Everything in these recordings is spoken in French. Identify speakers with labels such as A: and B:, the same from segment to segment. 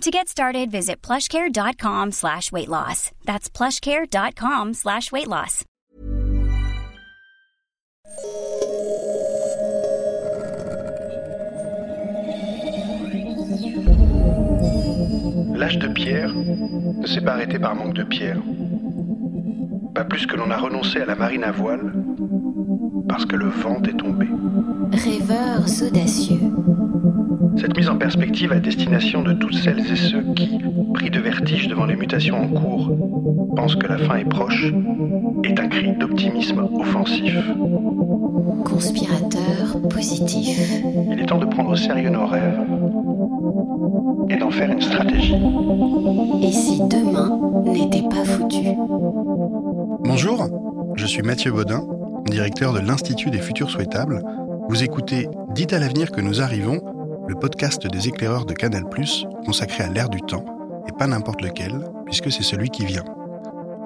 A: To get started, visit plushcare.com slash weight loss. That's plushcare.com slash weight loss.
B: L'âge de pierre ne s'est pas arrêté par manque de pierre. Pas plus que l'on a renoncé à la marine à voile parce que le vent est tombé.
C: Rêveurs audacieux.
B: Cette mise en perspective à destination de toutes celles et ceux qui, pris de vertige devant les mutations en cours, pensent que la fin est proche, est un cri d'optimisme offensif.
C: Conspirateur positif.
B: Il est temps de prendre au sérieux nos rêves et d'en faire une stratégie.
C: Et si demain n'était pas foutu?
D: Bonjour, je suis Mathieu Baudin, directeur de l'Institut des Futurs Souhaitables. Vous écoutez Dites à l'avenir que nous arrivons, le podcast des éclaireurs de Canal+, consacré à l'ère du temps, et pas n'importe lequel, puisque c'est celui qui vient.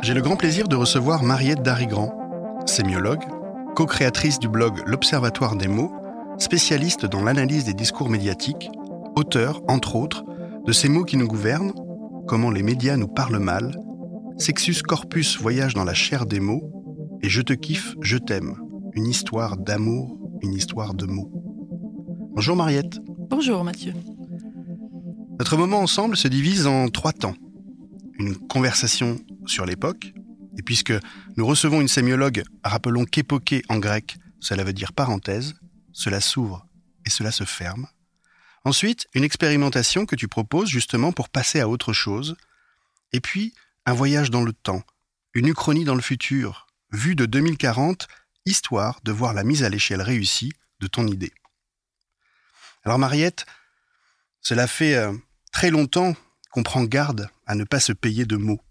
D: J'ai le grand plaisir de recevoir Mariette Darigrand, sémiologue, co-créatrice du blog L'Observatoire des mots, spécialiste dans l'analyse des discours médiatiques, auteur, entre autres, de ces mots qui nous gouvernent, comment les médias nous parlent mal, Sexus Corpus voyage dans la chair des mots, et Je te kiffe, je t'aime, une histoire d'amour, une histoire de mots. Bonjour Mariette.
E: Bonjour Mathieu.
D: Notre moment ensemble se divise en trois temps. Une conversation sur l'époque, et puisque nous recevons une sémiologue, rappelons qu'époquer en grec, cela veut dire parenthèse, cela s'ouvre et cela se ferme. Ensuite, une expérimentation que tu proposes justement pour passer à autre chose. Et puis, un voyage dans le temps, une uchronie dans le futur, vue de 2040, histoire de voir la mise à l'échelle réussie de ton idée. Alors Mariette, cela fait euh, très longtemps qu'on prend garde à ne pas se payer de mots.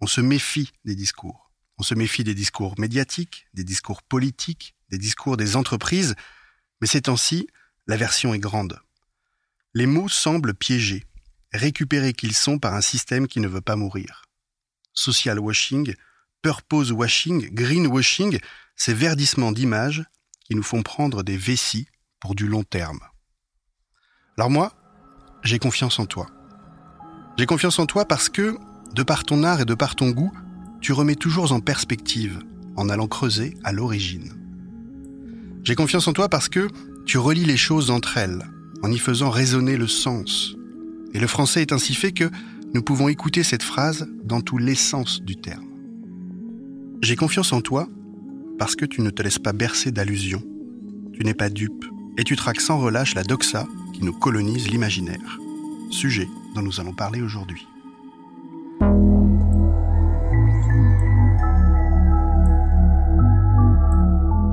D: On se méfie des discours. On se méfie des discours médiatiques, des discours politiques, des discours des entreprises, mais ces temps-ci, la version est grande. Les mots semblent piégés, récupérés qu'ils sont par un système qui ne veut pas mourir. Social washing, purpose washing, green washing, ces verdissements d'images qui nous font prendre des vessies pour du long terme. Alors moi, j'ai confiance en toi. J'ai confiance en toi parce que, de par ton art et de par ton goût, tu remets toujours en perspective en allant creuser à l'origine. J'ai confiance en toi parce que tu relis les choses entre elles en y faisant résonner le sens. Et le français est ainsi fait que nous pouvons écouter cette phrase dans tout l'essence du terme. J'ai confiance en toi parce que tu ne te laisses pas bercer d'allusions. Tu n'es pas dupe et tu traques sans relâche la doxa qui nous colonise l'imaginaire. Sujet dont nous allons parler aujourd'hui.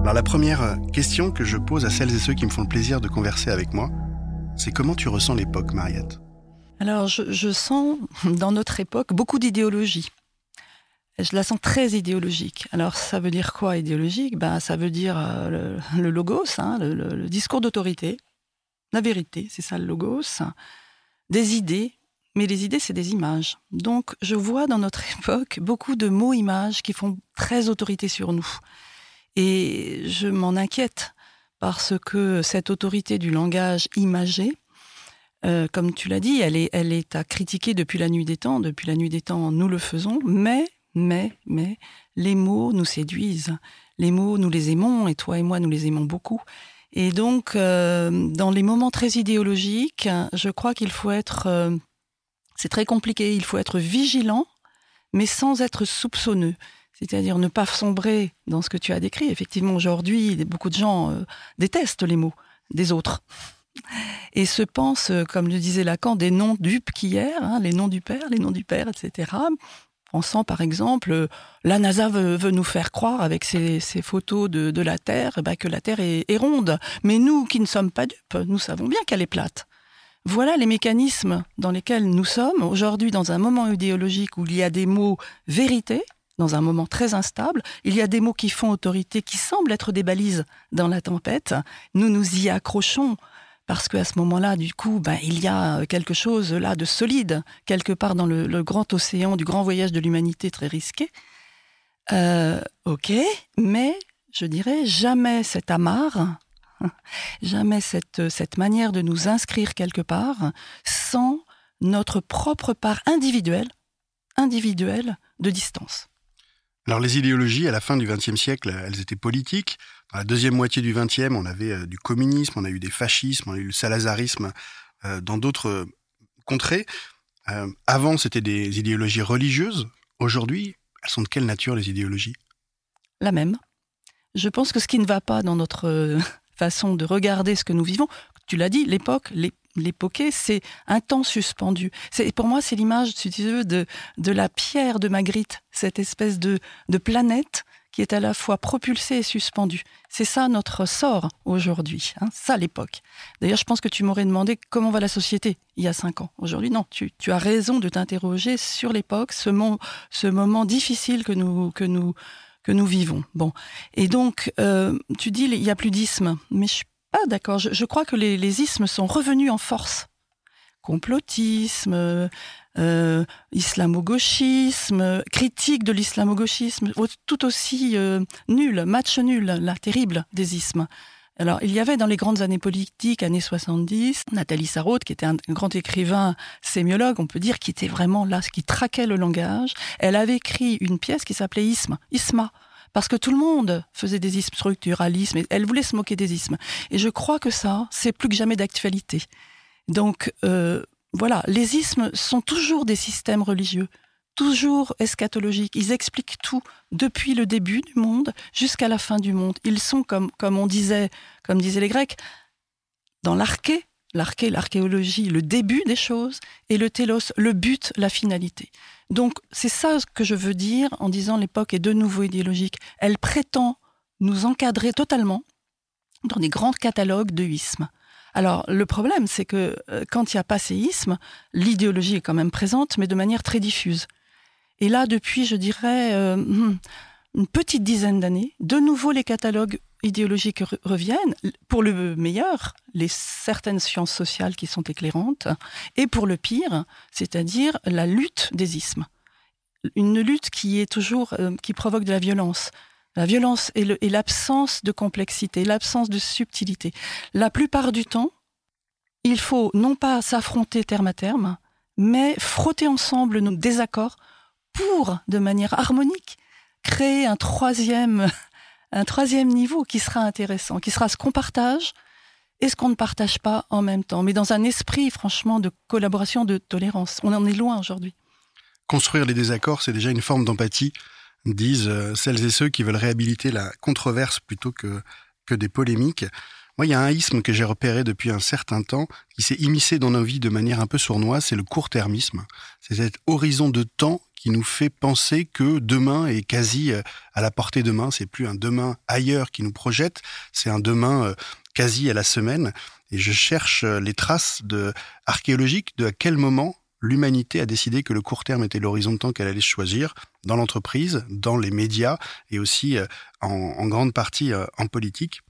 D: Alors la première question que je pose à celles et ceux qui me font le plaisir de converser avec moi, c'est comment tu ressens l'époque, Mariette?
E: Alors je, sens dans notre époque beaucoup d'idéologie. Je la sens très idéologique. Alors ça veut dire quoi idéologique? Ben, Ça veut dire euh, le, logos, hein, le discours d'autorité, la vérité, c'est ça le logos, des idées, mais les idées, c'est des images. Donc, je vois dans notre époque beaucoup de mots-images qui font très autorité sur nous. Et je m'en inquiète parce que cette autorité du langage imagé, euh, comme tu l'as dit, elle est, elle est à critiquer depuis la nuit des temps. Depuis la nuit des temps, nous le faisons, mais, mais, mais, les mots nous séduisent. Les mots, nous les aimons, et toi et moi, nous les aimons beaucoup. Et donc, euh, dans les moments très idéologiques, je crois qu'il faut être... Euh, c'est très compliqué, il faut être vigilant, mais sans être soupçonneux. C'est-à-dire ne pas sombrer dans ce que tu as décrit. Effectivement, aujourd'hui, beaucoup de gens euh, détestent les mots des autres. Et se pensent, euh, comme le disait Lacan, des noms dupes qu'hier, hein, les noms du père, les noms du père, etc. Pensant par exemple, euh, la NASA veut, nous faire croire avec ces photos de, la Terre bah, que la Terre est, ronde. Mais nous qui ne sommes pas dupes, nous savons bien qu'elle est plate. Voilà les mécanismes dans lesquels nous sommes aujourd'hui dans un moment idéologique où il y a des mots vérité, dans un moment très instable. Il y a des mots qui font autorité, qui semblent être des balises dans la tempête. Nous nous y accrochons parce qu'à ce moment-là, du coup, ben, il y a quelque chose là de solide, quelque part dans le, grand océan du grand voyage de l'humanité très risqué. Euh, ok, mais je dirais jamais cet amarre, jamais cette, cette manière de nous inscrire quelque part sans notre propre part individuelle, individuelle de distance.
D: Alors les idéologies, à la fin du XXe siècle, elles étaient politiques. La deuxième moitié du XXe, on avait euh, du communisme, on a eu des fascismes, on a eu le salazarisme euh, dans d'autres euh, contrées. avant, c'était des idéologies religieuses. Aujourd'hui, elles sont de quelle nature les idéologies?
E: La même. Je pense que ce qui ne va pas dans notre façon de regarder ce que nous vivons, tu l'as dit, l'époque, les c'est un temps suspendu. Pour moi, c'est l'image, si tu veux, de de la pierre de Magritte, cette espèce de de planète qui est à la fois propulsée et suspendue. C'est ça notre sort aujourd'hui, hein, ça l'époque. D'ailleurs, je pense que tu m'aurais demandé comment va la société il y a cinq ans. Aujourd'hui, non, tu, tu as raison de t'interroger sur l'époque, ce, ce moment difficile que nous que nous que nous vivons. Bon, et donc euh, tu dis il y a plus d'isme, mais je ah d'accord, je, crois que les, ismes sont revenus en force. Complotisme, euh, islamo-gauchisme, critique de l'islamo-gauchisme, tout aussi euh, nul, match nul, la terrible des ismes. Alors, il y avait dans les grandes années politiques, années 70, Nathalie Sarraute, qui était un grand écrivain sémiologue, on peut dire, qui était vraiment là, qui traquait le langage. Elle avait écrit une pièce qui s'appelait Isme, Isma, parce que tout le monde faisait des ismes, structuralisme, et elle voulait se moquer des ismes. Et je crois que ça, c'est plus que jamais d'actualité. Donc, euh, voilà, les ismes sont toujours des systèmes religieux, toujours eschatologiques. Ils expliquent tout depuis le début du monde jusqu'à la fin du monde. Ils sont, comme, on disait, comme disaient les Grecs, dans l'arché, l'arché, l'archéologie, le début des choses, et le télos, le but, la finalité. Donc c'est ça que je veux dire en disant l'époque est de nouveau idéologique. Elle prétend nous encadrer totalement dans des grands catalogues de ismes. Alors le problème, c'est que euh, quand il n'y a pas ces ismes, l'idéologie est quand même présente, mais de manière très diffuse. Et là, depuis, je dirais, euh, hmm, une petite dizaine d'années, de nouveau les catalogues idéologiques reviennent, pour le meilleur, les certaines sciences sociales qui sont éclairantes, et pour le pire, c'est-à-dire la lutte des ismes. Une lutte qui est toujours, euh, qui provoque de la violence. La violence et l'absence de complexité, l'absence de subtilité. La plupart du temps, il faut non pas s'affronter terme à terme, mais frotter ensemble nos désaccords pour, de manière harmonique, créer un troisième un troisième niveau qui sera intéressant, qui sera ce qu'on partage et ce qu'on ne partage pas en même temps, mais dans un esprit franchement de collaboration, de tolérance. On en est loin aujourd'hui.
D: Construire les désaccords, c'est déjà une forme d'empathie, disent euh, celles et ceux qui veulent réhabiliter la controverse plutôt que, que des polémiques. Moi, il y a un isme que j'ai repéré depuis un certain temps, qui s'est immiscé dans nos vies de manière un peu sournoise, c'est le court-termisme. C'est cet horizon de temps qui nous fait penser que demain est quasi euh, à la portée de main. C'est plus un demain ailleurs qui nous projette, c'est un demain euh, quasi à la semaine. Et je cherche les traces de archéologiques de à quel moment l'humanité a décidé que le court terme était l'horizon de temps qu'elle allait choisir dans l'entreprise, dans les médias et aussi en, en grande partie en politique.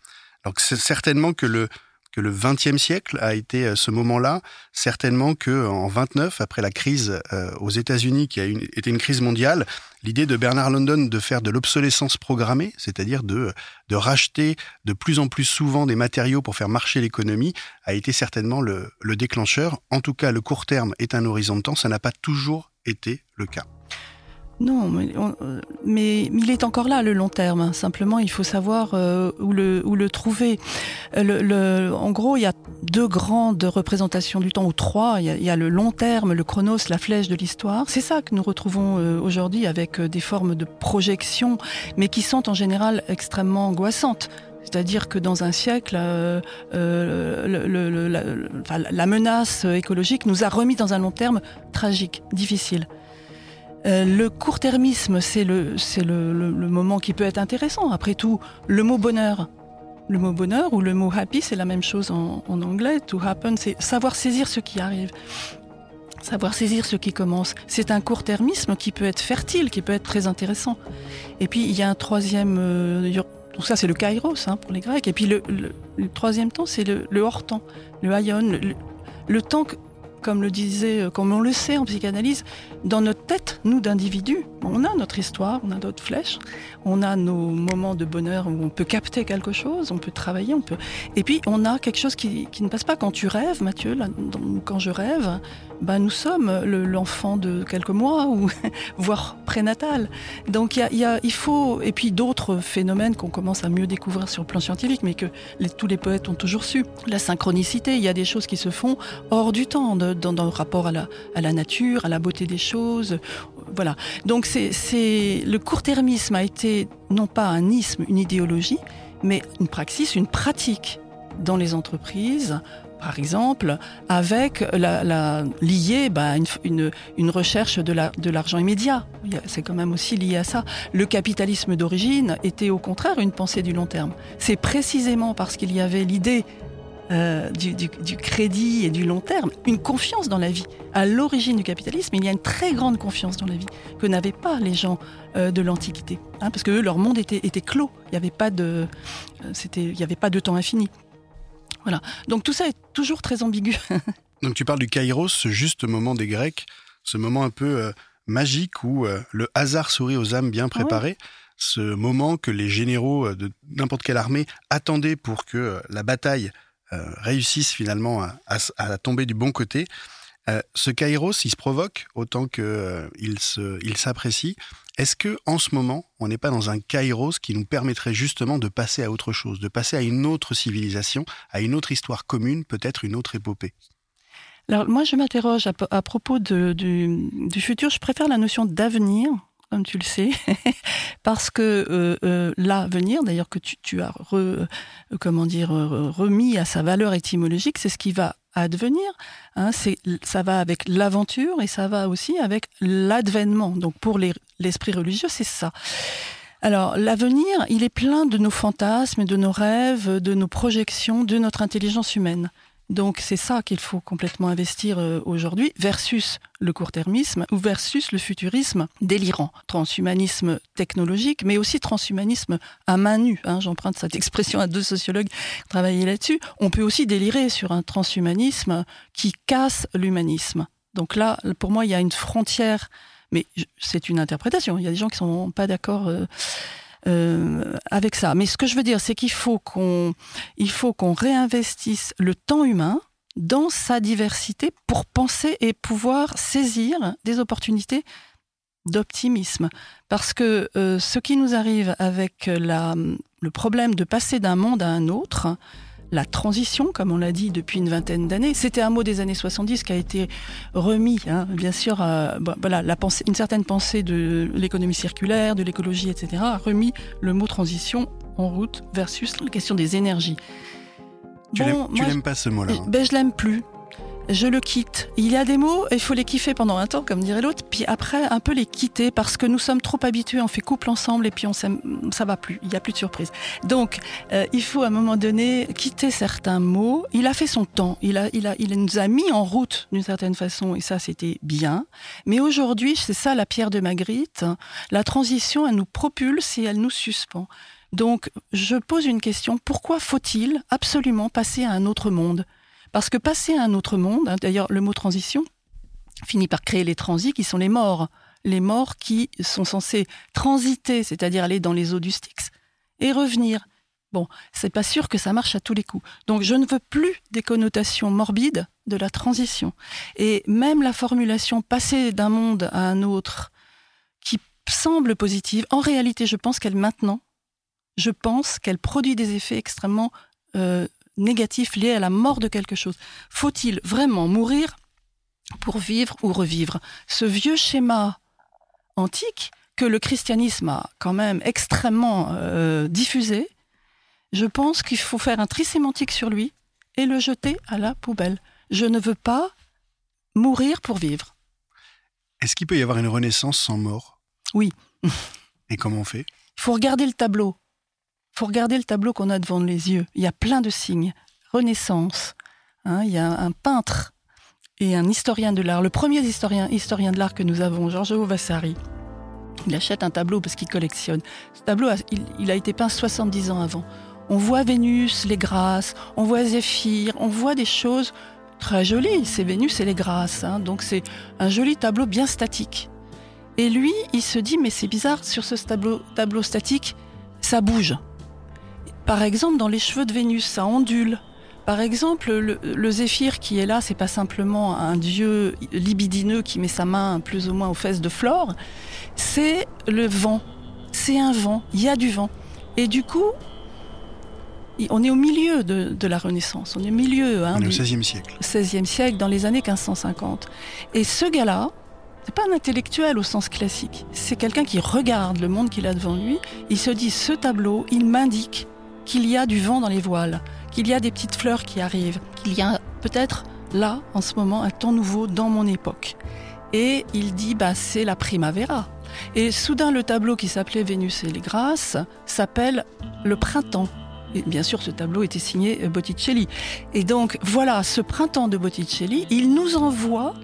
D: Donc c'est certainement que le que le XXe siècle a été euh, ce moment-là, certainement que en 29, après la crise euh, aux États-Unis, qui a été une crise mondiale, l'idée de Bernard London de faire de l'obsolescence programmée, c'est-à-dire de, de racheter de plus en plus souvent des matériaux pour faire marcher l'économie, a été certainement le, le déclencheur. En tout cas, le court terme est un horizon de temps, ça n'a pas toujours été le cas.
E: Non, mais, mais, il est encore là le long terme. Simplement, il faut savoir euh, où, le, trouver. Euh, en gros, il y a deux grandes représentations du temps, ou trois. Il y a, le long terme, le chronos, la flèche de l'histoire. C'est ça que nous retrouvons euh, aujourd'hui avec des formes de projection, mais qui sont en général extrêmement angoissantes. C'est-à-dire que dans un siècle, euh, la menace écologique nous a remis dans un long terme tragique, difficile. Euh, le court-termisme, c'est le, c'est le, le, moment qui peut être intéressant. Après tout, le mot bonheur. Le mot bonheur ou le mot happy, c'est la même chose en, en anglais. To happen, c'est savoir saisir ce qui arrive. savoir saisir ce qui commence. C'est un court-termisme qui peut être fertile, qui peut être très intéressant. Et puis il y a un troisième, euh, donc ça c'est le kairos hein, pour les Grecs. Et puis le, troisième temps c'est le, hors-temps, le aion, le, le temps que comme le disait, euh, comme on le sait en psychanalyse, dans notre tête, nous d'individus, on a notre histoire, on a notre flèche, on a nos moments de bonheur où on peut capter quelque chose, on peut travailler, on peut. Et puis on a quelque chose qui, qui ne passe pas quand tu rêves, Mathieu. Quand je rêve, ben nous sommes l'enfant de quelques mois ou voire prénatal. Donc y y a, il faut et puis d'autres phénomènes qu'on commence à mieux découvrir sur le plan scientifique, mais que tous les poètes ont toujours su. La synchronicité, il y a des choses qui se font hors du temps, dans, le rapport à la, à la nature, à la beauté des choses. Voilà. Donc c'est le court-termisme a été non pas un isme, une idéologie, mais une praxis, une pratique dans les entreprises, par exemple, avec la, liée bah, une, recherche de l'argent immédiat. C'est quand même aussi lié à ça. Le capitalisme d'origine était au contraire une pensée du long terme. C'est précisément parce qu'il y avait l'idée euh, du, crédit et du long terme, une confiance dans la vie. À l'origine du capitalisme, il y a une très grande confiance dans la vie que n'avaient pas les gens euh, de l'Antiquité, hein, parce que eux, leur monde était, clos. Il n'y euh, avait pas de temps infini. Voilà. Donc tout ça est toujours très ambigu.
D: Donc tu parles du Kairos, ce juste moment des Grecs, ce moment un peu magique où le hasard sourit aux âmes bien préparées. Ce moment que les généraux de n'importe quelle armée attendaient pour que la bataille euh, réussissent finalement à, tomber du bon côté. Euh, ce kairos, il se provoque autant qu'il euh, il s'apprécie. Est-ce que en ce moment, on n'est pas dans un kairos qui nous permettrait justement de passer à autre chose, de passer à une autre civilisation, à une autre histoire commune, peut-être une autre épopée?
E: Alors moi, je m'interroge à, propos du, du, futur. Je préfère la notion d'avenir comme tu le sais, parce que euh, euh, l'avenir, d'ailleurs que tu, as euh, comment dire remis à sa valeur étymologique, c'est ce qui va advenir. Hein, ça va avec l'aventure et ça va aussi avec l'advénement. Donc pour l'esprit religieux, c'est ça. Alors l'avenir, il est plein de nos fantasmes, de nos rêves, de nos projections, de notre intelligence humaine. Donc c'est ça qu'il faut complètement investir euh, aujourd'hui versus le court-termisme ou versus le futurisme délirant, transhumanisme technologique, mais aussi transhumanisme à main nue. Hein, J'emprunte cette expression à deux sociologues qui travaillaient là-dessus. On peut aussi délirer sur un transhumanisme qui casse l'humanisme. Donc là, pour moi, il y a une frontière, mais c'est une interprétation. Il y a des gens qui sont pas d'accord. Euh, euh, avec ça. Mais ce que je veux dire, c'est qu'il faut qu'on, il faut qu'on réinvestisse le temps humain dans sa diversité pour penser et pouvoir saisir des opportunités d'optimisme. Parce que euh, ce qui nous arrive avec la, le problème de passer d'un monde à un autre, la transition, comme on l'a dit depuis une vingtaine d'années. C'était un mot des années 70 qui a été remis, hein, bien sûr, euh, voilà, la pensée, une certaine pensée de l'économie circulaire, de l'écologie, etc., a remis le mot transition en route versus la question des énergies.
D: Tu n'aimes pas ce mot-là hein
E: ben, Je l'aime plus je le quitte. Il y a des mots, il faut les kiffer pendant un temps, comme dirait l'autre, puis après un peu les quitter parce que nous sommes trop habitués, on fait couple ensemble et puis on ça va plus, il n'y a plus de surprise. Donc, euh, il faut à un moment donné quitter certains mots. Il a fait son temps, il a, il a, il nous a mis en route d'une certaine façon et ça c'était bien. Mais aujourd'hui, c'est ça la pierre de Magritte. La transition, elle nous propulse et elle nous suspend. Donc, je pose une question pourquoi faut-il absolument passer à un autre monde? Parce que passer à un autre monde, hein, d'ailleurs le mot transition finit par créer les transits qui sont les morts. Les morts qui sont censés transiter, c'est-à-dire aller dans les eaux du Styx, et revenir. Bon, c'est pas sûr que ça marche à tous les coups. Donc je ne veux plus des connotations morbides de la transition. Et même la formulation passer d'un monde à un autre, qui semble positive, en réalité je pense qu'elle maintenant, je pense qu'elle produit des effets extrêmement euh, négatif lié à la mort de quelque chose. Faut-il vraiment mourir pour vivre ou revivre Ce vieux schéma antique que le christianisme a quand même extrêmement euh, diffusé, je pense qu'il faut faire un tri sémantique sur lui et le jeter à la poubelle. Je ne veux pas mourir pour vivre.
D: Est-ce qu'il peut y avoir une renaissance sans mort?
E: Oui.
D: Et comment on fait?
E: Il faut regarder le tableau faut regarder le tableau qu'on a devant les yeux. Il y a plein de signes. Renaissance. Hein, il y a un peintre et un historien de l'art, le premier historien, historien de l'art que nous avons, Giorgio Vasari, il achète un tableau parce qu'il collectionne. Ce tableau, il, il, a été peint 70 ans avant. On voit Vénus, les grâces, on voit Zéphyr, on voit des choses très jolies. C'est Vénus et les grâces. Hein. Donc c'est un joli tableau bien statique. Et lui, il se dit, mais c'est bizarre, sur ce tableau, tableau statique, ça bouge. Par exemple, dans les cheveux de Vénus, ça ondule. Par exemple, le, le zéphyr qui est là, c'est pas simplement un dieu libidineux qui met sa main plus ou moins aux fesses de Flore, c'est le vent. C'est un vent, il y a du vent. Et du coup, on est au milieu de, de la Renaissance, on est au milieu.
D: Hein, on est au XVIe siècle.
E: XVIe siècle, dans les années 1550. Et ce gars-là, c'est pas un intellectuel au sens classique. C'est quelqu'un qui regarde le monde qu'il a devant lui. Il se dit ce tableau, il m'indique qu'il y a du vent dans les voiles, qu'il y a des petites fleurs qui arrivent, qu'il y a peut-être là, en ce moment, un temps nouveau dans mon époque. Et il dit, bah, c'est la primavera. Et soudain, le tableau qui s'appelait Vénus et les Grâces s'appelle Le Printemps. Et bien sûr, ce tableau était signé Botticelli. Et donc, voilà, ce printemps de Botticelli, il nous envoie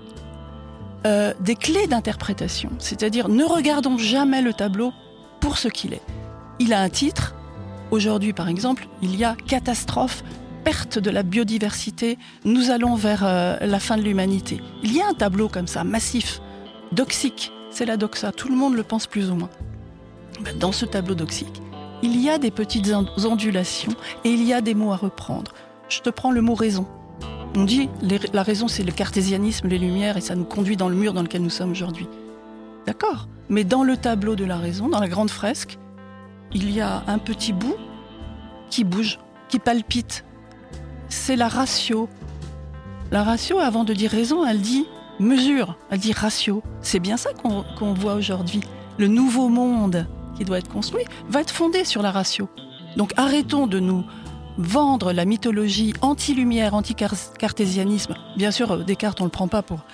E: euh, des clés d'interprétation. C'est-à-dire, ne regardons jamais le tableau pour ce qu'il est. Il a un titre. Aujourd'hui, par exemple, il y a catastrophe, perte de la biodiversité. Nous allons vers euh, la fin de l'humanité. Il y a un tableau comme ça, massif, doxique. C'est la doxa. Tout le monde le pense plus ou moins. Ben, dans ce tableau doxique, il y a des petites ondulations et il y a des mots à reprendre. Je te prends le mot raison. On dit la raison, c'est le cartésianisme, les lumières, et ça nous conduit dans le mur dans lequel nous sommes aujourd'hui. D'accord? Mais dans le tableau de la raison, dans la grande fresque, il y a un petit bout qui bouge, qui palpite. C'est la ratio. La ratio, avant de dire raison, elle dit mesure, elle dit ratio. C'est bien ça qu'on voit aujourd'hui. Le nouveau monde qui doit être construit va être fondé sur la ratio. Donc arrêtons de nous vendre la mythologie anti-lumière, anti-cartésianisme. Bien sûr, euh, Descartes, on ne le prend pas pour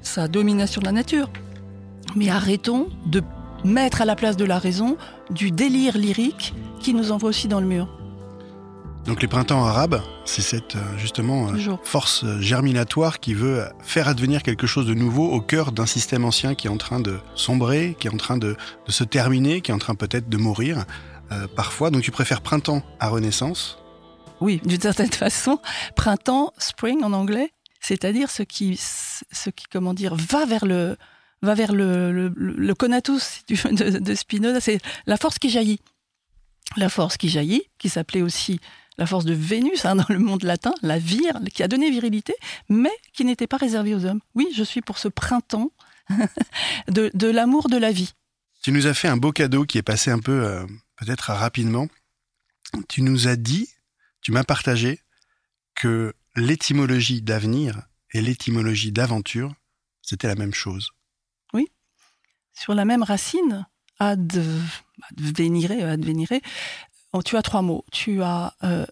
E: sa domination de la nature. Mais arrêtons de mettre à la place de la raison du délire lyrique qui nous envoie aussi dans le mur.
D: Donc les printemps arabes, c'est cette euh, justement euh, force germinatoire qui veut faire advenir quelque chose de nouveau au cœur d'un système ancien qui est en train de sombrer, qui est en train de, se terminer, qui est en train peut-être de mourir parfois. Donc tu préfères printemps à renaissance?
E: Oui, d'une certaine façon, printemps, spring en anglais, c'est-à-dire ce qui, ce qui, comment dire, va vers le, va vers le, le, conatus de, Spinoza, c'est la force qui jaillit. La force qui jaillit, qui s'appelait aussi la force de Vénus hein, dans le monde latin, la vire, qui a donné virilité, mais qui n'était pas réservée aux hommes. Oui, je suis pour ce printemps de, de l'amour de la vie.
D: Tu nous as fait un beau cadeau qui est passé un peu, euh, peut-être rapidement. Tu nous as dit tu m'as partagé que l'étymologie d'avenir et l'étymologie d'aventure, c'était la même chose.
E: Sur la même racine, advenire, advenire, oh, tu as trois mots. Tu as euh,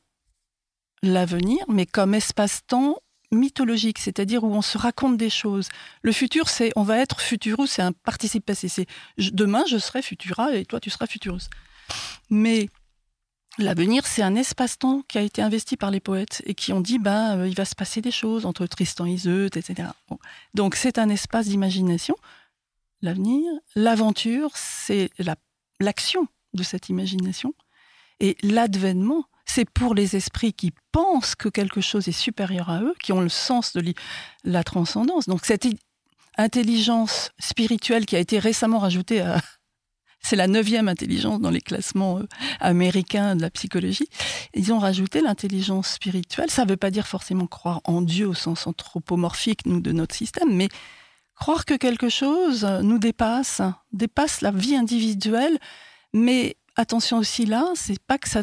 E: l'avenir, mais comme espace-temps mythologique, c'est-à-dire où on se raconte des choses. Le futur, c'est on va être futurus, c'est un participe passé. C'est demain je serai futura et toi tu seras futurus. Mais L'avenir, c'est un espace-temps qui a été investi par les poètes et qui ont dit, ben, euh, il va se passer des choses entre Tristan et Iseut, etc. Donc, c'est un espace d'imagination. L'avenir, l'aventure, c'est l'action de cette imagination. Et l'advénement, c'est pour les esprits qui pensent que quelque chose est supérieur à eux, qui ont le sens de la transcendance. Donc, cette intelligence spirituelle qui a été récemment rajoutée à, c'est la neuvième intelligence dans les classements euh, américains de la psychologie. Ils ont rajouté l'intelligence spirituelle. Ça ne veut pas dire forcément croire en Dieu au sens anthropomorphique, de notre système, mais croire que quelque chose nous dépasse, dépasse la vie individuelle, mais attention aussi là, c'est pas que ça,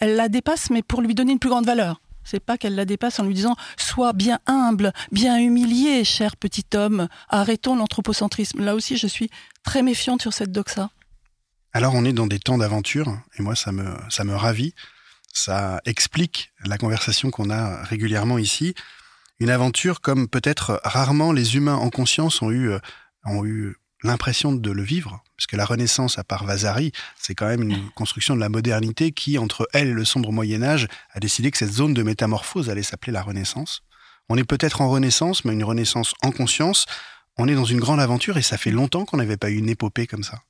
E: elle la dépasse, mais pour lui donner une plus grande valeur. C'est pas qu'elle la dépasse en lui disant sois bien humble, bien humilié, cher petit homme, arrêtons l'anthropocentrisme. Là aussi, je suis très méfiante sur cette doxa.
D: Alors on est dans des temps d'aventure et moi ça me ça me ravit. Ça explique la conversation qu'on a régulièrement ici. Une aventure comme peut-être rarement les humains en conscience ont eu ont eu l'impression de le vivre, puisque la Renaissance, à part Vasari, c'est quand même une construction de la modernité qui, entre elle et le sombre Moyen Âge, a décidé que cette zone de métamorphose allait s'appeler la Renaissance. On est peut-être en renaissance, mais une renaissance en conscience. On est dans une grande aventure et ça fait longtemps qu'on n'avait pas eu une épopée comme ça.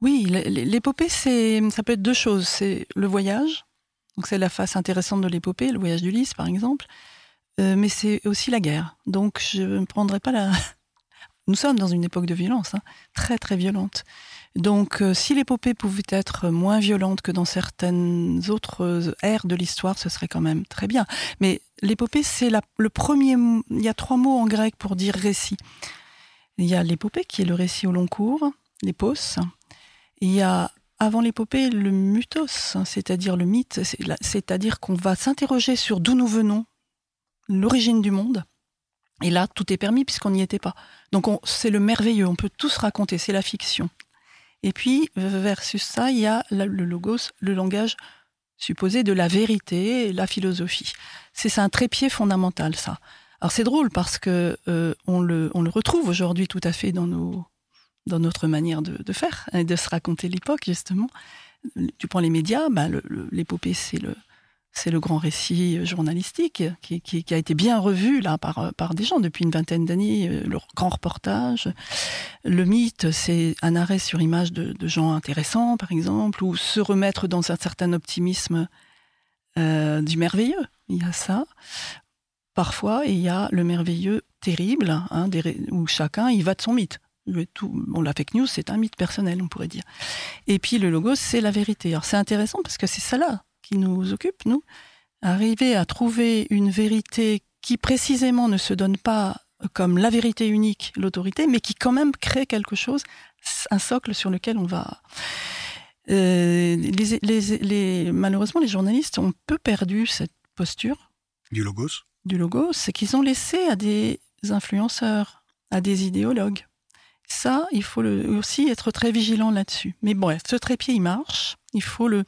E: Oui, l'épopée, c'est, ça peut être deux choses. C'est le voyage, donc c'est la face intéressante de l'épopée, le voyage d'Ulysse par exemple, euh, mais c'est aussi la guerre. Donc je ne prendrai pas la... Nous sommes dans une époque de violence, hein, très très violente. Donc euh, si l'épopée pouvait être moins violente que dans certaines autres ères de l'histoire, ce serait quand même très bien. Mais l'épopée, c'est le premier... Il y a trois mots en grec pour dire récit. Il y a l'épopée qui est le récit au long cours, l'épos. Il y a avant l'épopée, le mythos, hein, c'est-à-dire le mythe, c'est-à-dire qu'on va s'interroger sur d'où nous venons, l'origine du monde. Et là, tout est permis puisqu'on n'y était pas. Donc c'est le merveilleux, on peut tout se raconter, c'est la fiction. Et puis, versus ça, il y a le logos, le langage supposé de la vérité, la philosophie. C'est un trépied fondamental, ça. Alors c'est drôle parce que euh, on, le, on le retrouve aujourd'hui tout à fait dans nos dans notre manière de, faire et de se raconter l'époque, justement. Tu prends les médias, bah, l'épopée, c'est le, c'est le grand récit journalistique qui, a été bien revu là par, par des gens depuis une vingtaine d'années, euh, le grand reportage. Le mythe, c'est un arrêt sur image de, gens intéressants, par exemple, ou se remettre dans un certain optimisme euh, du merveilleux. Il y a ça. Parfois, il y a le merveilleux terrible, hein, où chacun y va de son mythe la fake news, c'est un mythe personnel, on pourrait dire. Et puis le logo, c'est la vérité. Alors c'est intéressant parce que c'est ça là qui nous occupe, nous. Arriver à trouver une vérité qui précisément ne se donne pas comme la vérité unique, l'autorité, mais qui quand même crée quelque chose, un socle sur lequel on va. Euh, les, malheureusement, les journalistes ont peu perdu cette posture.
D: Du logos
E: Du logos, c'est qu'ils ont laissé à des influenceurs, à des idéologues, ça, il faut aussi être très vigilant là-dessus. Mais bon, ce trépied, il marche, il faut le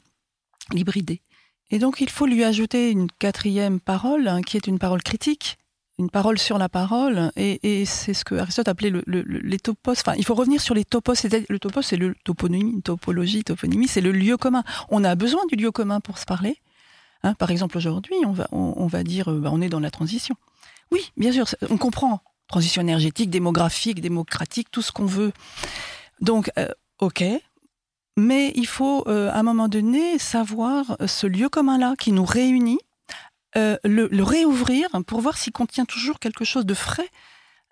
E: l'hybrider. Et donc, il faut lui ajouter une quatrième parole, hein, qui est une parole critique, une parole sur la parole, et, c'est ce que Aristote appelait le, les topos. Enfin, il faut revenir sur les topos. Le topos, c'est le toponymie, topologie, toponymie, c'est le lieu commun. On a besoin du lieu commun pour se parler. Hein, par exemple, aujourd'hui, on va, on, va dire, bah, on est dans la transition. Oui, bien sûr, on comprend transition énergétique, démographique, démocratique, tout ce qu'on veut. Donc, euh, ok, mais il faut euh, à un moment donné savoir euh, ce lieu commun-là qui nous réunit, le, réouvrir pour voir s'il contient toujours quelque chose de frais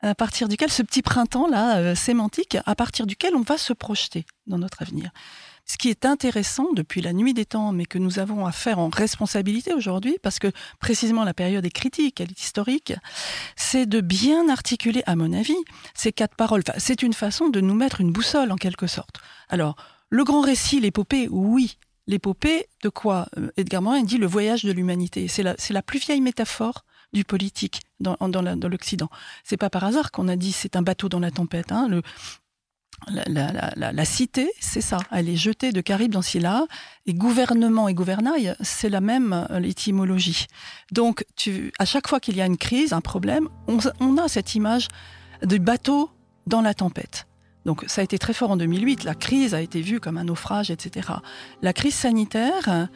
E: à partir duquel ce petit printemps là sémantique, à partir duquel on va se projeter dans notre avenir. Ce qui est intéressant depuis la nuit des temps, mais que nous avons à faire en responsabilité aujourd'hui, parce que précisément la période est critique, elle est historique, c'est de bien articuler, à mon avis, ces quatre paroles. c'est une façon de nous mettre une boussole en quelque sorte. Alors, le grand récit, l'épopée, oui. L'épopée, de quoi euh, Edgar Morin dit le voyage de l'humanité. C'est la, plus vieille métaphore du politique dans, dans l'Occident. C'est pas par hasard qu'on a dit c'est un bateau dans la tempête. Hein. La, cité, c'est ça. Elle est jetée de Caribe dans Scylla. Et gouvernement et gouvernail, c'est la même euh, étymologie. Donc, à chaque fois qu'il y a une crise, un problème, on, a cette image du bateau dans la tempête. Donc, ça a été très fort en 2008. La crise a été vue comme un naufrage, etc. La crise sanitaire,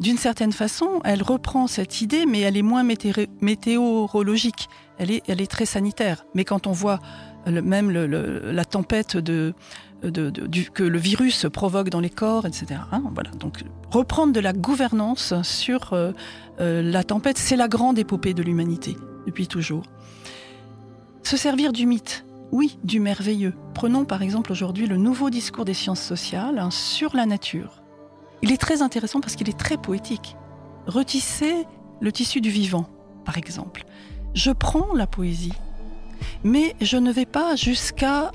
E: d'une certaine façon, elle reprend cette idée, mais elle est moins météorologique. Elle est, très sanitaire. Mais quand on voit même la tempête que le virus provoque dans les corps, etc. Hein, voilà. Donc reprendre de la gouvernance sur euh, euh, la tempête, c'est la grande épopée de l'humanité depuis toujours. Se servir du mythe, oui, du merveilleux. Prenons par exemple aujourd'hui le nouveau discours des sciences sociales hein, sur la nature. Il est très intéressant parce qu'il est très poétique. Retisser le tissu du vivant, par exemple. Je prends la poésie mais je ne vais pas jusqu'à,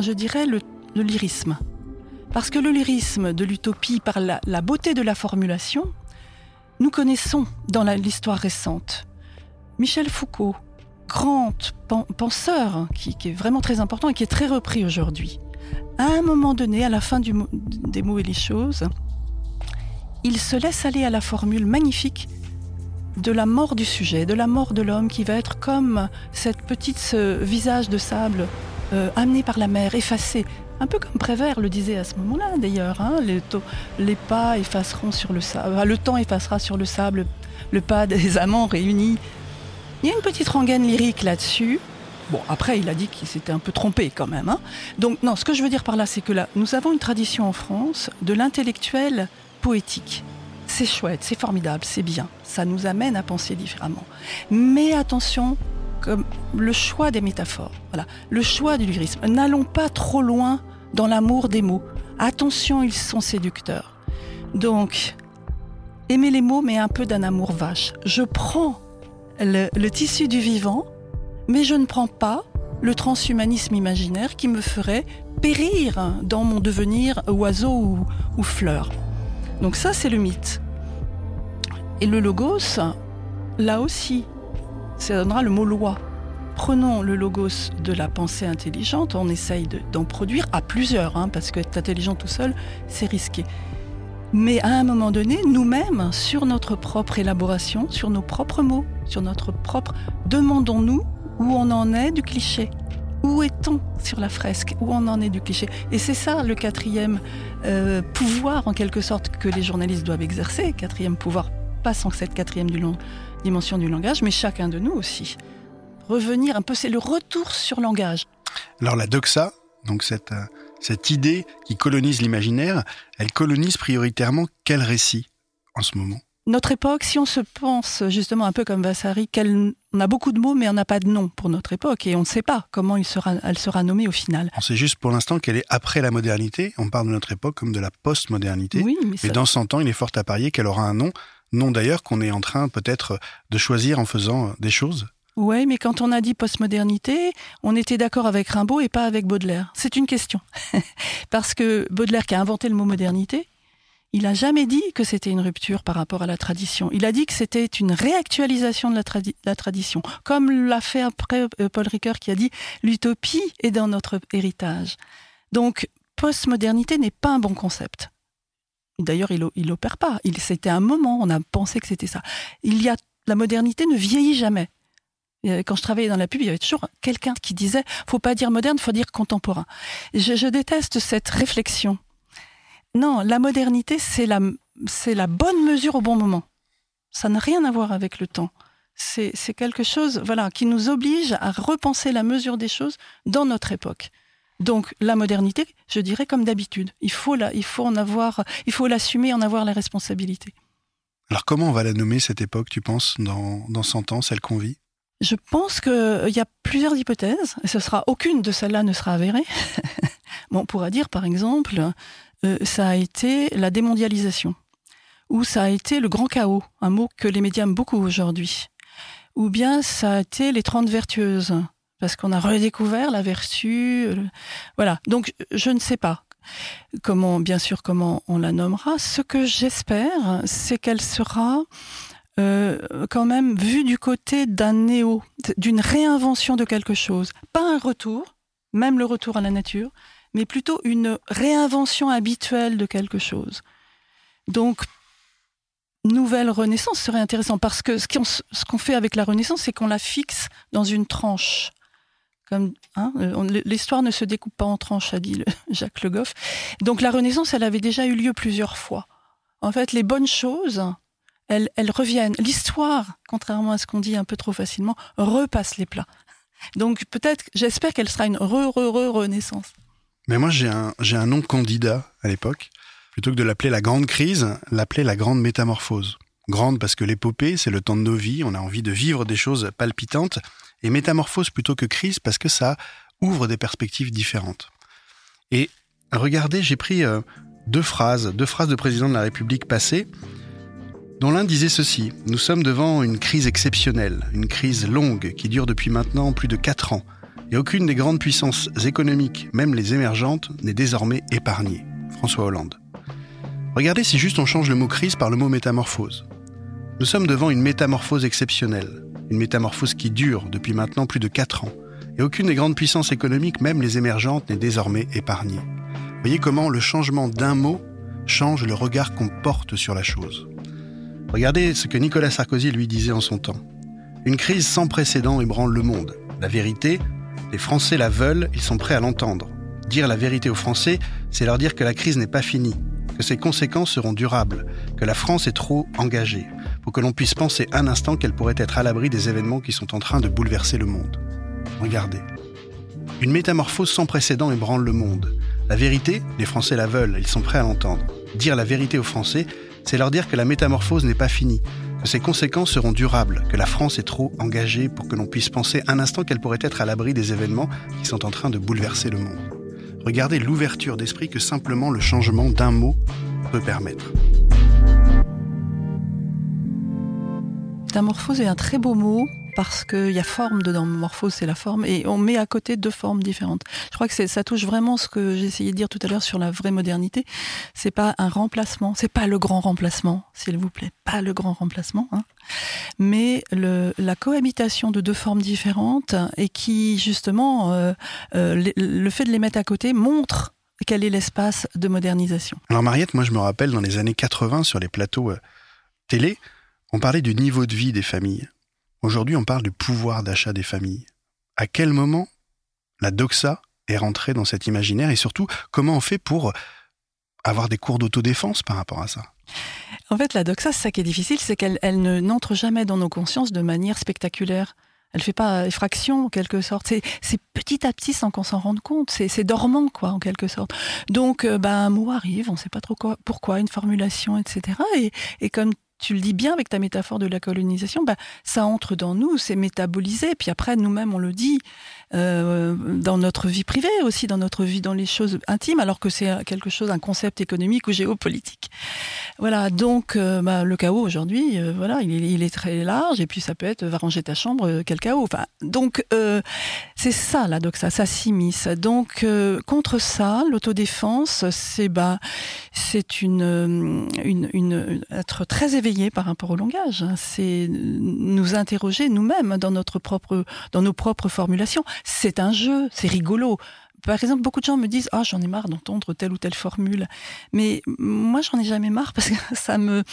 E: je dirais, le, lyrisme. Parce que le lyrisme de l'utopie, par la, beauté de la formulation, nous connaissons dans l'histoire récente. Michel Foucault, grand penseur, hein, qui, est vraiment très important et qui est très repris aujourd'hui. À un moment donné, à la fin des mots et les choses, il se laisse aller à la formule magnifique de la mort du sujet, de la mort de l'homme qui va être comme cette petite visage de sable euh, amené par la mer, effacé. Un peu comme Prévert le disait à ce moment-là d'ailleurs. Hein, les, pas effaceront sur le sable, le temps effacera sur le sable le pas des amants réunis. Il y a une petite rengaine lyrique là-dessus. Bon, après, il a dit qu'il s'était un peu trompé quand même. Hein. Donc, non, ce que je veux dire par là, c'est que là, nous avons une tradition en France de l'intellectuel poétique. C'est chouette, c'est formidable, c'est bien. Ça nous amène à penser différemment. Mais attention, comme le choix des métaphores, voilà, le choix du lyrisme. N'allons pas trop loin dans l'amour des mots. Attention, ils sont séducteurs. Donc, aimer les mots, mais un peu d'un amour vache. Je prends le, tissu du vivant, mais je ne prends pas le transhumanisme imaginaire qui me ferait périr dans mon devenir oiseau ou, fleur. Donc ça, c'est le mythe. Et le logos, là aussi, ça donnera le mot loi. Prenons le logos de la pensée intelligente, on essaye d'en produire à plusieurs, hein, parce que être intelligent tout seul, c'est risqué. Mais à un moment donné, nous-mêmes, sur notre propre élaboration, sur nos propres mots, sur notre propre, demandons-nous où on en est du cliché. Où est-on sur la fresque? Où on en est du cliché? Et c'est ça le quatrième euh, pouvoir, en quelque sorte, que les journalistes doivent exercer. Quatrième pouvoir, pas sans cette quatrième dimension du langage, mais chacun de nous aussi. Revenir un peu, c'est le retour sur langage.
D: Alors la doxa, donc cette, euh, cette idée qui colonise l'imaginaire, elle colonise prioritairement quel récit en ce moment?
E: Notre époque, si on se pense justement un peu comme Vassari, qu'elle on a beaucoup de mots, mais on n'a pas de nom pour notre époque, et on ne sait pas comment il sera, elle sera nommée au final.
D: On sait juste pour l'instant qu'elle est après la modernité. On parle de notre époque comme de la post-modernité.
E: Oui, mais,
D: mais dans 100 ans, il est fort à parier qu'elle aura un nom, nom d'ailleurs qu'on est en train peut-être de choisir en faisant des choses.
E: Oui, mais quand on a dit postmodernité, on était d'accord avec Rimbaud et pas avec Baudelaire. C'est une question. Parce que Baudelaire qui a inventé le mot modernité, il n'a jamais dit que c'était une rupture par rapport à la tradition. Il a dit que c'était une réactualisation de la, tradition, comme l'a fait après euh, Paul Ricoeur qui a dit l'utopie est dans notre héritage. Donc, postmodernité n'est pas un bon concept. D'ailleurs, il n'opère pas. C'était un moment, on a pensé que c'était ça. Il y a, la modernité ne vieillit jamais. Quand je travaillais dans la pub, il y avait toujours quelqu'un qui disait faut pas dire moderne, faut dire contemporain. Je, déteste cette réflexion non, la modernité, c'est la, bonne mesure au bon moment. Ça n'a rien à voir avec le temps. C'est, quelque chose voilà, qui nous oblige à repenser la mesure des choses dans notre époque. Donc la modernité, je dirais comme d'habitude, il faut la, il en avoir, il faut l'assumer, en avoir la responsabilité.
D: Alors comment on va la nommer cette époque, tu penses, dans, dans 100 ans, celle qu'on vit?
E: Je pense qu'il y a plusieurs hypothèses, et ce sera aucune de celles-là ne sera avérée. on pourra dire par exemple, euh, ça a été la démondialisation, ou ça a été le grand chaos, un mot que les médias aiment beaucoup aujourd'hui, ou bien ça a été les trente vertueuses, parce qu'on a redécouvert la vertu. Euh, voilà, donc je ne sais pas comment, bien sûr, comment on la nommera. Ce que j'espère, c'est qu'elle sera euh, quand même vue du côté d'un néo, d'une réinvention de quelque chose, pas un retour, même le retour à la nature, mais plutôt une réinvention habituelle de quelque chose. Donc, nouvelle Renaissance serait intéressant parce que ce qu'on fait avec la Renaissance, c'est qu'on la fixe dans une tranche. Comme hein, l'histoire ne se découpe pas en tranches, a dit Jacques Le Goff. Donc la Renaissance, elle avait déjà eu lieu plusieurs fois. En fait, les bonnes choses, elles, reviennent. L'histoire, contrairement à ce qu'on dit un peu trop facilement, repasse les plats. Donc peut-être, j'espère qu'elle sera une re-re-re-renaissance.
D: Mais moi, j'ai un, j'ai un nom candidat à l'époque. Plutôt que de l'appeler la grande crise, l'appeler la grande métamorphose. Grande parce que l'épopée, c'est le temps de nos vies, on a envie de vivre des choses palpitantes. Et métamorphose plutôt que crise parce que ça ouvre des perspectives différentes. Et regardez, j'ai pris euh, deux phrases, deux phrases de président de la République passée, dont l'un disait ceci. Nous sommes devant une crise exceptionnelle, une crise longue qui dure depuis maintenant plus de quatre ans et aucune des grandes puissances économiques, même les émergentes, n'est désormais épargnée. François Hollande. Regardez si juste on change le mot crise par le mot métamorphose. Nous sommes devant une métamorphose exceptionnelle, une métamorphose qui dure depuis maintenant plus de 4 ans, et aucune des grandes puissances économiques, même les émergentes, n'est désormais épargnée. Voyez comment le changement d'un mot change le regard qu'on porte sur la chose. Regardez ce que Nicolas Sarkozy lui disait en son temps. Une crise sans précédent ébranle le monde. La vérité, les Français la veulent, ils sont prêts à l'entendre. Dire la vérité aux Français, c'est leur dire que la crise n'est pas finie. que ses conséquences seront durables, que la France est trop engagée, pour que l'on puisse penser un instant qu'elle pourrait être à l'abri des événements qui sont en train de bouleverser le monde. Regardez. Une métamorphose sans précédent ébranle le monde. La vérité, les Français la veulent, ils sont prêts à l'entendre. Dire la vérité aux Français, c'est leur dire que la métamorphose n'est pas finie, que ses conséquences seront durables, que la France est trop engagée pour que l'on puisse penser un instant qu'elle pourrait être à l'abri des événements qui sont en train de bouleverser le monde. Regardez l'ouverture d'esprit que simplement le changement d'un mot peut permettre.
E: Métamorphose est un très beau mot parce qu'il y a forme dedans. Morphose, c'est la forme. Et on met à côté deux formes différentes. Je crois que ça touche vraiment ce que essayé de dire tout à l'heure sur la vraie modernité. C'est pas un remplacement. C'est pas le grand remplacement, s'il vous plaît. Pas le grand remplacement. Hein. Mais la cohabitation de deux formes différentes et qui, justement, euh, euh, le fait de les mettre à côté montre quel est l'espace de modernisation.
D: Alors Mariette, moi je me rappelle dans les années 80 sur les plateaux euh, télé, on parlait du niveau de vie des familles. Aujourd'hui, on parle du pouvoir d'achat des familles. À quel moment la doxa est rentrée dans cet imaginaire et surtout, comment on fait pour avoir des cours d'autodéfense par rapport à ça?
E: En fait, la doxa, c'est ça qui est difficile, c'est qu'elle elle ne n'entre jamais dans nos consciences de manière spectaculaire. Elle fait pas effraction en quelque sorte. C'est petit à petit sans qu'on s'en rende compte. C'est dormant quoi en quelque sorte. Donc euh, bah, un mot arrive, on ne sait pas trop quoi, pourquoi, une formulation, etc. Et, et comme tu le dis bien avec ta métaphore de la colonisation, bah, ça entre dans nous, c'est métabolisé. Puis après, nous-mêmes, on le dit euh, dans notre vie privée aussi, dans notre vie, dans les choses intimes, alors que c'est quelque chose, un concept économique ou géopolitique. Voilà. Donc, euh, bah, le chaos aujourd'hui, euh, voilà, il est, très large. Et puis, ça peut être va ranger ta chambre, quel chaos. Enfin, donc, c'est ça là. Donc ça, s'immisce. Donc, contre ça, l'autodéfense, c'est bah, c'est une, être très par rapport au langage. Hein. C'est nous interroger nous-mêmes dans notre propre, dans nos propres formulations. C'est un jeu, c'est rigolo. Par exemple, beaucoup de gens me disent, ah, j'en ai marre d'entendre telle ou telle formule. Mais moi, j'en ai jamais marre parce que ça me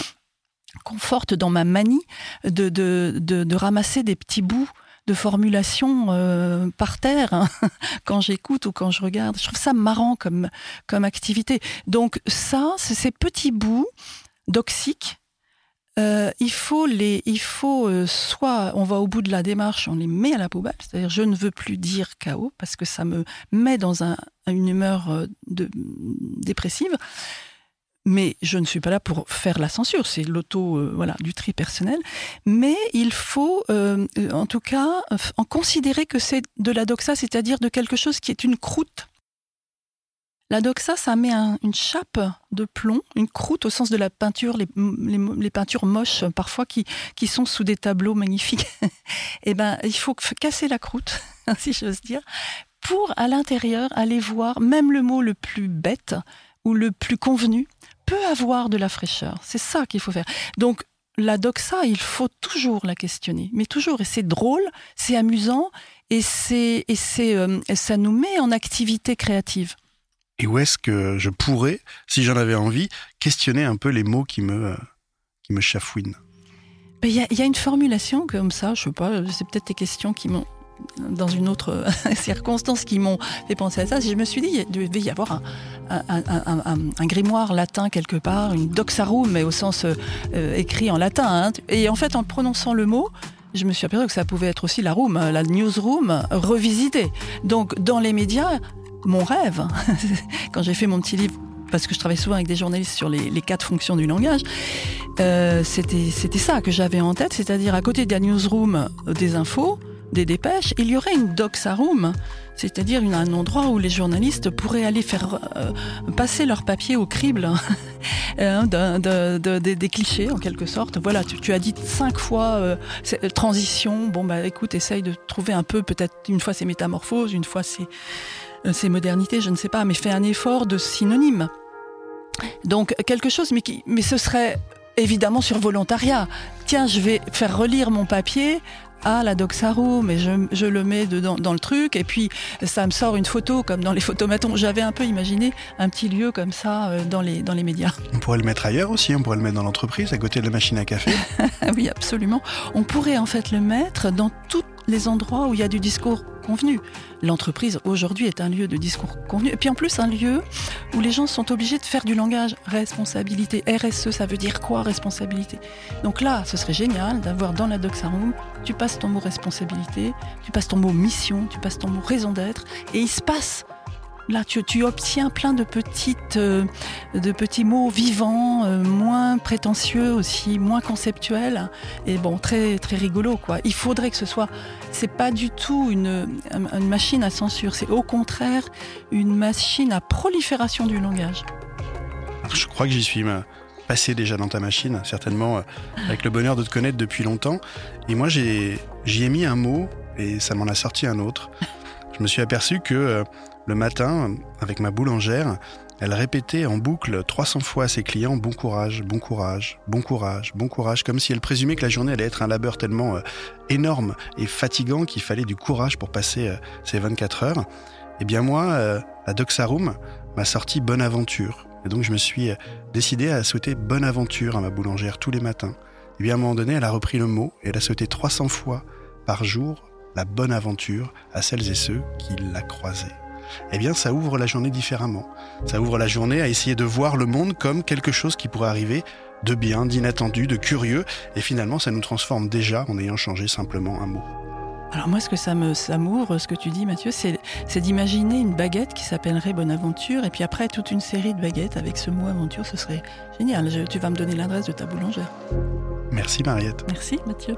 E: conforte dans ma manie de, de, de, ramasser des petits bouts de formulation euh, par terre hein, quand j'écoute ou quand je regarde. Je trouve ça marrant comme, comme activité. Donc ça, c'est ces petits bouts doxiques euh, il faut les, il faut euh, soit on va au bout de la démarche, on les met à la poubelle, c'est-à-dire je ne veux plus dire chaos parce que ça me met dans un, une humeur euh, dépressive. Mais je ne suis pas là pour faire la censure, c'est l'auto, voilà, du tri personnel. Mais il faut, en tout cas, en considérer que c'est de la doxa, c'est-à-dire de quelque chose qui est une croûte la doxa, ça met une chape de plomb, une croûte au sens de la peinture, les, peintures moches parfois qui, sont sous des tableaux magnifiques. eh ben, il faut casser la croûte, si j'ose dire, pour à l'intérieur aller voir même le mot le plus bête ou le plus convenu peut avoir de la fraîcheur. C'est ça qu'il faut faire. Donc la doxa, il faut toujours la questionner, mais toujours. Et c'est drôle, c'est amusant, et c'est et euh, ça nous met en activité créative
D: et où est-ce que je pourrais, si j'en avais envie, questionner un peu les mots qui me, qui me chafouinent?
E: Ben, Il y, a une formulation comme ça, je sais pas, c'est peut-être tes questions qui m'ont dans une autre circonstance qui m'ont fait penser à ça. Je me suis dit, il devait y avoir un, grimoire latin quelque part, une doxarum, mais au sens euh, écrit en latin. Hein. Et en fait, en prononçant le mot, je me suis aperçu que ça pouvait être aussi la room, la newsroom revisitée. Donc, dans les médias, mon rêve, quand j'ai fait mon petit livre, parce que je travaille souvent avec des journalistes sur les, quatre fonctions du langage, euh, c'était ça que j'avais en tête, c'est-à-dire à côté de la newsroom des infos, des dépêches, il y aurait une doxa room, c'est-à-dire un endroit où les journalistes pourraient aller faire euh, passer leur papier au crible hein, des clichés en quelque sorte. Voilà, tu, as dit cinq fois euh, transition. Bon bah écoute, essaye de trouver un peu, peut-être une fois c'est métamorphose, une fois c'est euh, ces modernités, je ne sais pas, mais fait un effort de synonyme. Donc quelque chose, mais, qui, mais ce serait évidemment sur volontariat. Tiens, je vais faire relire mon papier à la Doxaro, mais je, je le mets dedans, dans le truc, et puis ça me sort une photo, comme dans les photomatons. J'avais un peu imaginé un petit lieu comme ça euh, dans, les, dans les médias.
D: On pourrait le mettre ailleurs aussi, on pourrait le mettre dans l'entreprise, à côté de la machine à café.
E: oui, absolument. On pourrait en fait le mettre dans tous les endroits où il y a du discours L'entreprise aujourd'hui est un lieu de discours convenu. Et puis en plus, un lieu où les gens sont obligés de faire du langage responsabilité. RSE, ça veut dire quoi responsabilité? Donc là, ce serait génial d'avoir dans la Doxaroom, tu passes ton mot responsabilité, tu passes ton mot mission, tu passes ton mot raison d'être, et il se passe Là, tu, obtiens plein de, petites, euh, de petits mots vivants, euh, moins prétentieux aussi, moins conceptuels, et bon, très, très rigolo, quoi. Il faudrait que ce soit, c'est pas du tout une, machine à censure, c'est au contraire une machine à prolifération du langage.
D: Je crois que j'y suis passé déjà dans ta machine, certainement euh, avec le bonheur de te connaître depuis longtemps. Et moi, j'y ai, mis un mot et ça m'en a sorti un autre. Je me suis aperçu que le matin, avec ma boulangère, elle répétait en boucle 300 fois à ses clients bon courage, bon courage, bon courage, bon courage, comme si elle présumait que la journée allait être un labeur tellement euh, énorme et fatigant qu'il fallait du courage pour passer euh, ces 24 heures. Eh bien moi, euh, la Doxaroom m'a sorti bonne aventure. Et donc je me suis décidé à souhaiter bonne aventure à ma boulangère tous les matins. Et bien à un moment donné, elle a repris le mot et elle a souhaité 300 fois par jour la bonne aventure à celles et ceux qui la croisaient eh bien ça ouvre la journée différemment. Ça ouvre la journée à essayer de voir le monde comme quelque chose qui pourrait arriver de bien, d'inattendu, de curieux, et finalement ça nous transforme déjà en ayant changé simplement un mot.
E: Alors moi, ce que ça me ça m'ouvre, ce que tu dis, Mathieu, c'est, d'imaginer une baguette qui s'appellerait Bonaventure, et puis après toute une série de baguettes avec ce mot aventure, ce serait génial. tu vas me donner l'adresse de ta boulangère.
D: Merci Mariette.
E: Merci Mathieu.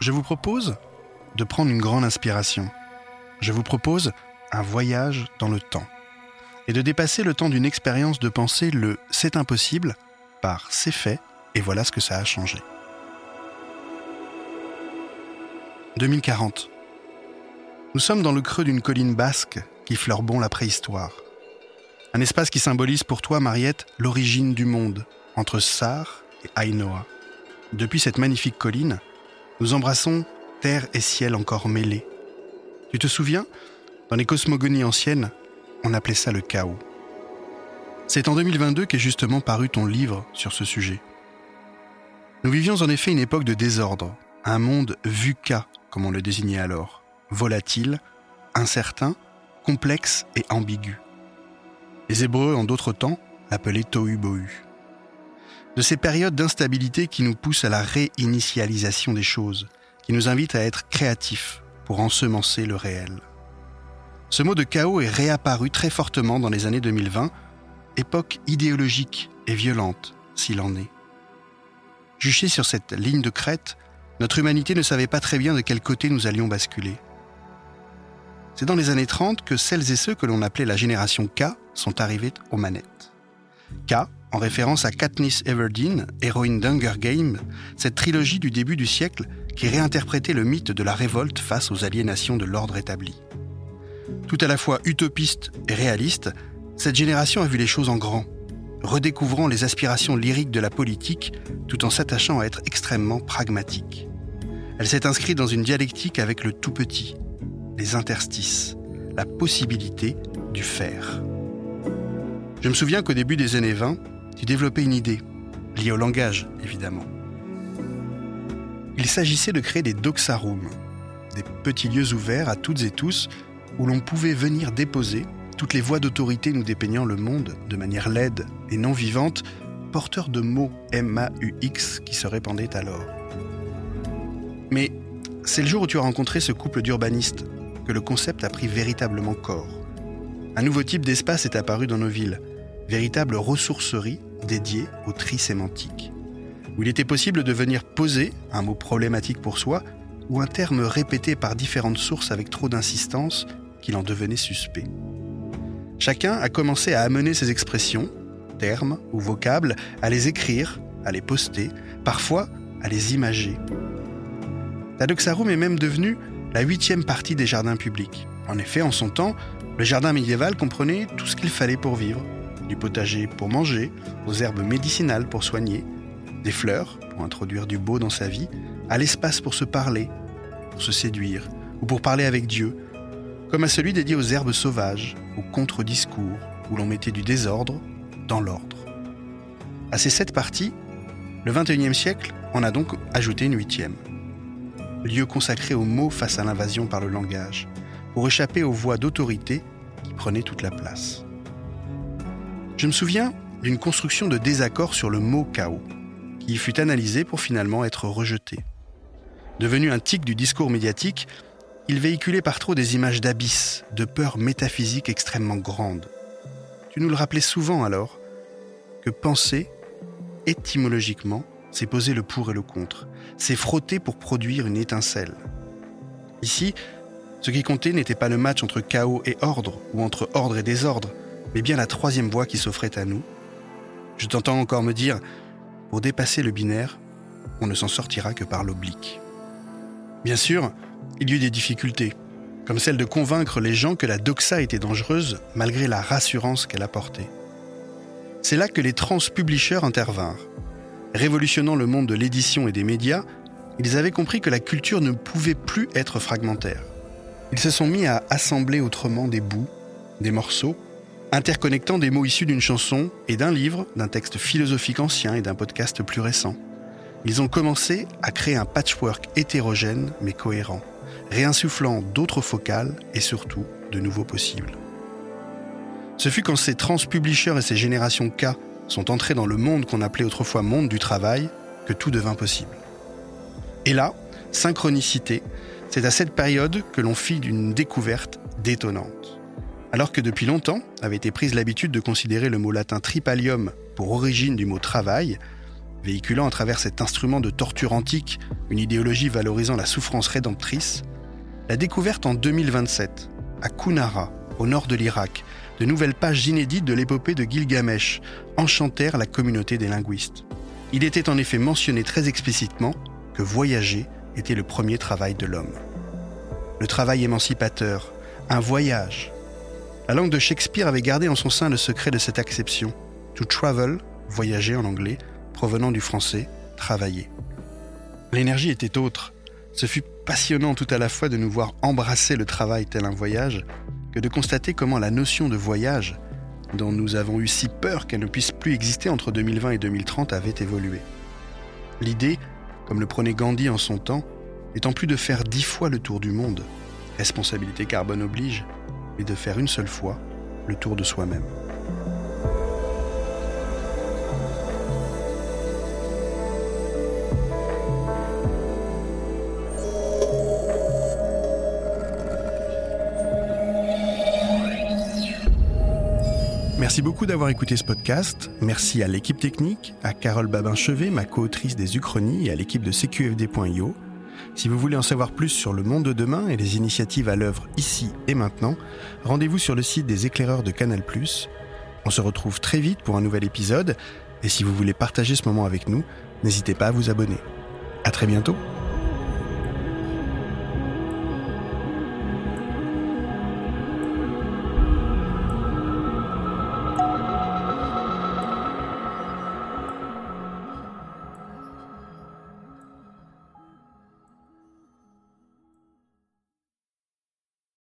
D: Je vous propose de prendre une grande inspiration. Je vous propose un voyage dans le temps. Et de dépasser le temps d'une expérience de penser le c'est impossible par c'est fait et voilà ce que ça a changé. 2040. Nous sommes dans le creux d'une colline basque qui fleure bon la préhistoire. Un espace qui symbolise pour toi, Mariette, l'origine du monde, entre Sar et Ainoa. Depuis cette magnifique colline, nous embrassons terre et ciel encore mêlés. Tu te souviens? Dans les cosmogonies anciennes, on appelait ça le chaos. C'est en 2022 qu'est justement paru ton livre sur ce sujet. Nous vivions en effet une époque de désordre, un monde VUCA, comme on le désignait alors, volatile, incertain, complexe et ambigu. Les Hébreux, en d'autres temps, l'appelaient Tohu Bohu de ces périodes d'instabilité qui nous poussent à la réinitialisation des choses, qui nous invitent à être créatifs pour ensemencer le réel. Ce mot de chaos est réapparu très fortement dans les années 2020, époque idéologique et violente, s'il en est. Juché sur cette ligne de crête, notre humanité ne savait pas très bien de quel côté nous allions basculer. C'est dans les années 30 que celles et ceux que l'on appelait la génération K sont arrivés aux manettes. K en référence à Katniss Everdeen, héroïne d'Hunger Games, cette trilogie du début du siècle qui réinterprétait le mythe de la révolte face aux aliénations de l'ordre établi. Tout à la fois utopiste et réaliste, cette génération a vu les choses en grand, redécouvrant les aspirations lyriques de la politique tout en s'attachant à être extrêmement pragmatique. Elle s'est inscrite dans une dialectique avec le tout petit, les interstices, la possibilité du faire. Je me souviens qu'au début des années 20, tu développais une idée, liée au langage évidemment. Il s'agissait de créer des doxarooms, des petits lieux ouverts à toutes et tous où l'on pouvait venir déposer toutes les voix d'autorité nous dépeignant le monde de manière laide et non vivante, porteurs de mots M-A-U-X qui se répandaient alors. Mais c'est le jour où tu as rencontré ce couple d'urbanistes que le concept a pris véritablement corps. Un nouveau type d'espace est apparu dans nos villes, véritable ressourcerie dédié au tri sémantique, où il était possible de venir poser un mot problématique pour soi ou un terme répété par différentes sources avec trop d'insistance qu'il en devenait suspect. Chacun a commencé à amener ses expressions, termes ou vocables, à les écrire, à les poster, parfois à les imager. La Doxarum est même devenue la huitième partie des jardins publics. En effet, en son temps, le jardin médiéval comprenait tout ce qu'il fallait pour vivre, du potager pour manger, aux herbes médicinales pour soigner, des fleurs pour introduire du beau dans sa vie, à l'espace pour se parler, pour se séduire ou pour parler avec Dieu, comme à celui dédié aux herbes sauvages, aux contre-discours, où l'on mettait du désordre dans l'ordre. À ces sept parties, le XXIe siècle en a donc ajouté une huitième. Lieu consacré aux mots face à l'invasion par le langage, pour échapper aux voix d'autorité qui prenaient toute la place. Je me souviens d'une construction de désaccord sur le mot chaos, qui fut analysé pour finalement être rejeté. Devenu un tic du discours médiatique, il véhiculait par trop des images d'abysse, de peurs métaphysiques extrêmement grandes. Tu nous le rappelais souvent alors, que penser, étymologiquement, c'est poser le pour et le contre, c'est frotter pour produire une étincelle. Ici, ce qui comptait n'était pas le match entre chaos et ordre, ou entre ordre et désordre, mais bien la troisième voie qui s'offrait à nous. Je t'entends encore me dire, pour dépasser le binaire, on ne s'en sortira que par l'oblique. Bien sûr, il y eut des difficultés, comme celle de convaincre les gens que la doxa était dangereuse malgré la rassurance qu'elle apportait. C'est là que les trans-publishers intervinrent. Révolutionnant le monde de l'édition et des médias, ils avaient compris que la culture ne pouvait plus être fragmentaire. Ils se sont mis à assembler autrement des bouts, des morceaux, interconnectant des mots issus d'une chanson et d'un livre, d'un texte philosophique ancien et d'un podcast plus récent. Ils ont commencé à créer un patchwork hétérogène mais cohérent, réinsufflant d'autres focales et surtout de nouveaux possibles. Ce fut quand ces trans-publishers et ces générations K sont entrés dans le monde qu'on appelait autrefois monde du travail que tout devint possible. Et là, synchronicité, c'est à cette période que l'on fit d'une découverte détonnante. Alors que depuis longtemps avait été prise l'habitude de considérer le mot latin tripalium pour origine du mot travail, véhiculant à travers cet instrument de torture antique une idéologie valorisant la souffrance rédemptrice, la découverte en 2027, à Kunara, au nord de l'Irak, de nouvelles pages inédites de l'épopée de Gilgamesh enchantèrent la communauté des linguistes. Il était en effet mentionné très explicitement que voyager était le premier travail de l'homme. Le travail émancipateur, un voyage. La langue de Shakespeare avait gardé en son sein le secret de cette acception. To travel, voyager en anglais, provenant du français travailler. L'énergie était autre. Ce fut passionnant tout à la fois de nous voir embrasser le travail tel un voyage, que de constater comment la notion de voyage, dont nous avons eu si peur qu'elle ne puisse plus exister entre 2020 et 2030, avait évolué. L'idée, comme le prenait Gandhi en son temps, étant plus de faire dix fois le tour du monde, responsabilité carbone oblige, de faire une seule fois le tour de soi-même. Merci beaucoup d'avoir écouté ce podcast. Merci à l'équipe technique, à Carole Babin-Chevet, ma co-autrice des Uchronies, et à l'équipe de CQFD.io. Si vous voulez en savoir plus sur le monde de demain et les initiatives à l'œuvre ici et maintenant, rendez-vous sur le site des éclaireurs de Canal+. On se retrouve très vite pour un nouvel épisode, et si vous voulez partager ce moment avec nous, n'hésitez pas à vous abonner. À très bientôt.